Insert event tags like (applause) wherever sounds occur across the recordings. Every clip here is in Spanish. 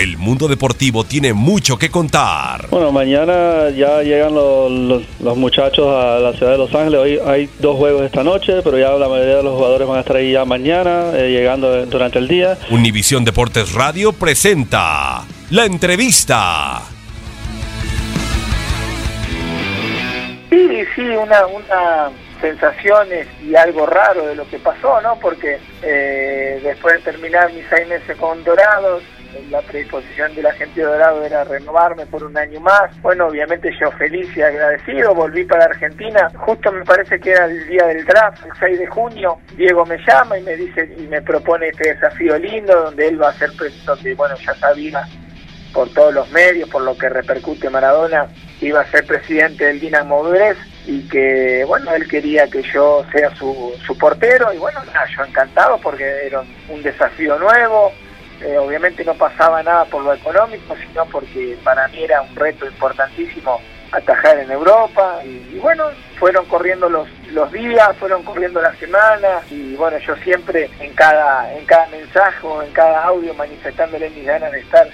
El mundo deportivo tiene mucho que contar. Bueno, mañana ya llegan los, los- los muchachos a la ciudad de Los Ángeles. Hoy hay dos juegos esta noche, pero ya la mayoría de los jugadores van a estar ahí ya mañana, eh, llegando durante el día. Univisión Deportes Radio presenta la entrevista. Sí, sí, una, una sensaciones y algo raro de lo que pasó, ¿no? Porque eh, después de terminar mis seis meses con Dorados, la predisposición de la gente de Dorado era renovarme por un año más. Bueno, obviamente yo feliz y agradecido, volví para Argentina. Justo me parece que era el día del draft, el 6 de junio. Diego me llama y me dice y me propone este desafío lindo donde él va a ser, donde bueno, ya sabía por todos los medios, por lo que repercute Maradona, iba a ser presidente del Dinamo Brest y que, bueno, él quería que yo sea su, su portero y bueno, nada, yo encantado porque era un desafío nuevo, Eh, obviamente no pasaba nada por lo económico, sino porque para mí era un reto importantísimo atajar en Europa y, bueno, fueron corriendo los, los días, fueron corriendo las semanas y bueno, yo siempre en cada, en cada mensaje o en cada audio manifestándole mis ganas de estar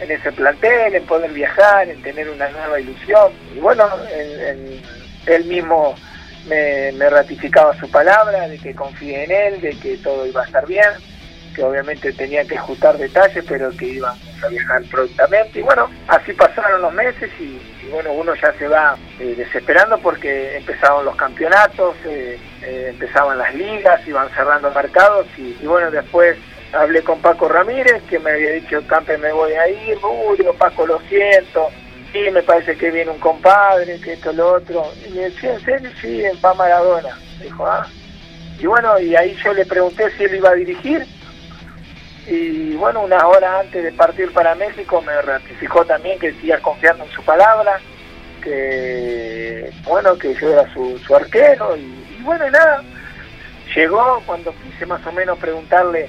en ese plantel, en poder viajar, en tener una nueva ilusión. Y bueno, en- él mismo me, me ratificaba su palabra de que confíe en él, de que todo iba a estar bien, que obviamente tenía que ajustar detalles, pero que íbamos a viajar prontamente. Y bueno, así pasaron los meses y, bueno, uno ya se va eh, desesperando porque empezaron los campeonatos, eh, eh, empezaban las ligas, iban cerrando mercados y, bueno, después hablé con Paco Ramírez, que me había dicho, Campe, me voy a ir, digo, Paco, lo siento, sí, me parece que viene un compadre, que esto, lo otro, y me decía, ¿en serio? Sí, Pa Maradona, dijo, ah, y bueno, y ahí yo le pregunté si él iba a dirigir, y bueno, una hora antes de partir para México me ratificó también que siga confiando en su palabra, que bueno, que yo era su, su arquero, y, y bueno, y nada, llegó cuando quise más o menos preguntarle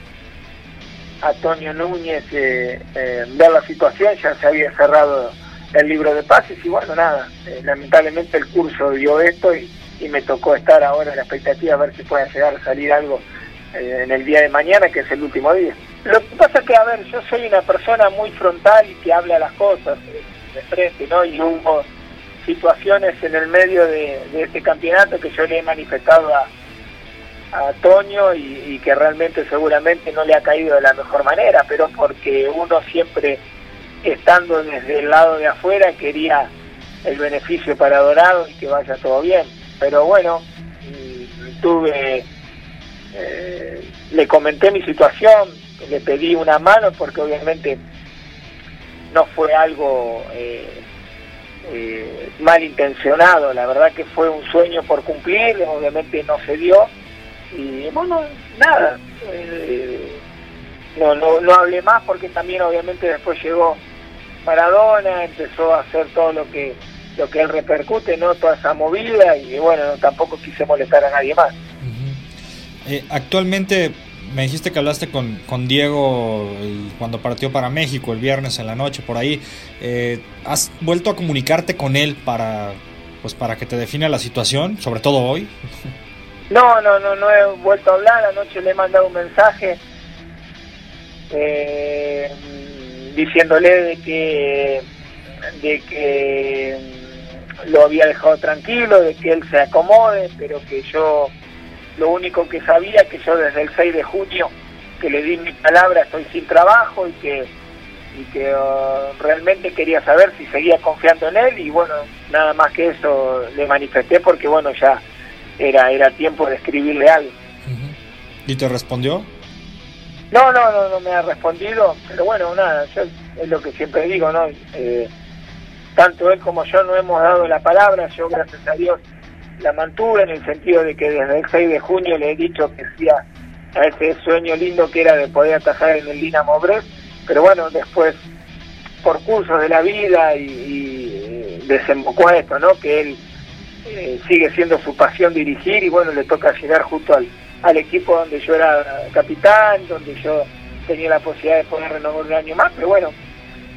a Antonio Núñez eh, eh, ver la situación, ya se había cerrado el libro de pases y bueno, nada, eh, lamentablemente el curso dio esto y, y me tocó estar ahora en la expectativa a ver si puede llegar a salir algo eh, en el día de mañana, que es el último día. Lo que pasa que, a ver, yo soy una persona muy frontal y que habla las cosas de frente, ¿no? Y hubo situaciones en el medio de, este campeonato que yo le he manifestado a, a Toño y, y que realmente seguramente no le ha caído de la mejor manera, pero porque uno siempre estando desde el lado de afuera quería el beneficio para Dorado y que vaya todo bien. Pero bueno, tuve, eh, le comenté mi situación, le pedí una mano porque obviamente no fue algo eh, eh, malintencionado, la verdad que fue un sueño por cumplir, obviamente no se dio y bueno, nada, eh, no, no, no hablé más porque también obviamente después llegó Maradona, empezó a hacer todo lo que lo que él repercute, ¿no? Toda esa movida y bueno, tampoco quise molestar a nadie más. Eh, actualmente me dijiste que hablaste con, con Diego cuando partió para México el viernes en la noche por ahí. Eh, ¿Has vuelto a comunicarte con él para, pues, para que te defina la situación, sobre todo hoy? (laughs) No, no, no, no he vuelto a hablar. Anoche le he mandado un mensaje eh, diciéndole de que de que lo había dejado tranquilo, de que él se acomode, pero que yo lo único que sabía que yo desde el 6 de junio que le di mi palabra estoy sin trabajo y que y que uh, realmente quería saber si seguía confiando en él y bueno, nada más que eso le manifesté porque bueno, ya era era tiempo de escribirle algo. ¿Y te respondió? No, no, no, no me ha respondido, pero bueno, nada, yo es lo que siempre digo, ¿no? Eh, tanto él como yo no hemos dado la palabra, yo gracias a Dios la mantuve en el sentido de que desde el 6 de junio le he dicho que sí a, ese sueño lindo que era de poder atajar en el Dinamo Brest, pero bueno, después por cursos de la vida y, desembocó a esto, ¿no? Que él eh, sigue siendo su pasión dirigir y bueno, le toca llegar justo al, al equipo donde yo era capitán, donde yo tenía la posibilidad de poder renovar un año más, pero bueno,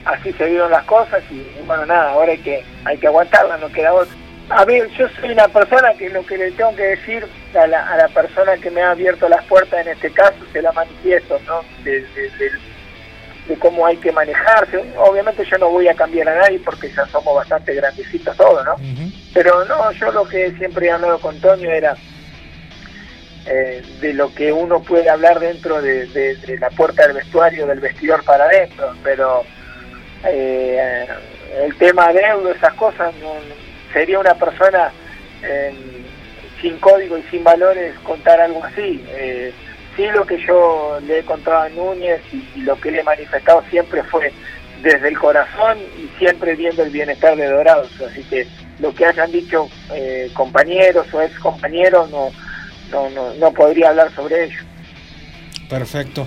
así se dieron las cosas y, bueno, nada, ahora hay que, hay que aguantarla, no queda otra. A ver, yo soy una persona que lo que le tengo que decir a la, a la persona que me ha abierto las puertas en este caso se la manifiesto, ¿no? De, de, cómo hay que manejarse. Obviamente yo no voy a cambiar a nadie porque ya somos bastante grandecitos todos, ¿no? Pero no, yo lo que siempre he hablado con Toño era eh, de lo que uno puede hablar dentro de, de, la puerta del vestuario, del vestidor para adentro, pero eh, el tema de euro, esas cosas, no, sería una persona sin código y sin valores contar algo así. Eh, sí lo que yo le he contado a Núñez y, lo que le he manifestado siempre fue desde el corazón y siempre viendo el bienestar de Dorados. Así que lo que hayan dicho eh, compañeros o ex compañeros no, no, no, no podría hablar sobre ello. Perfecto.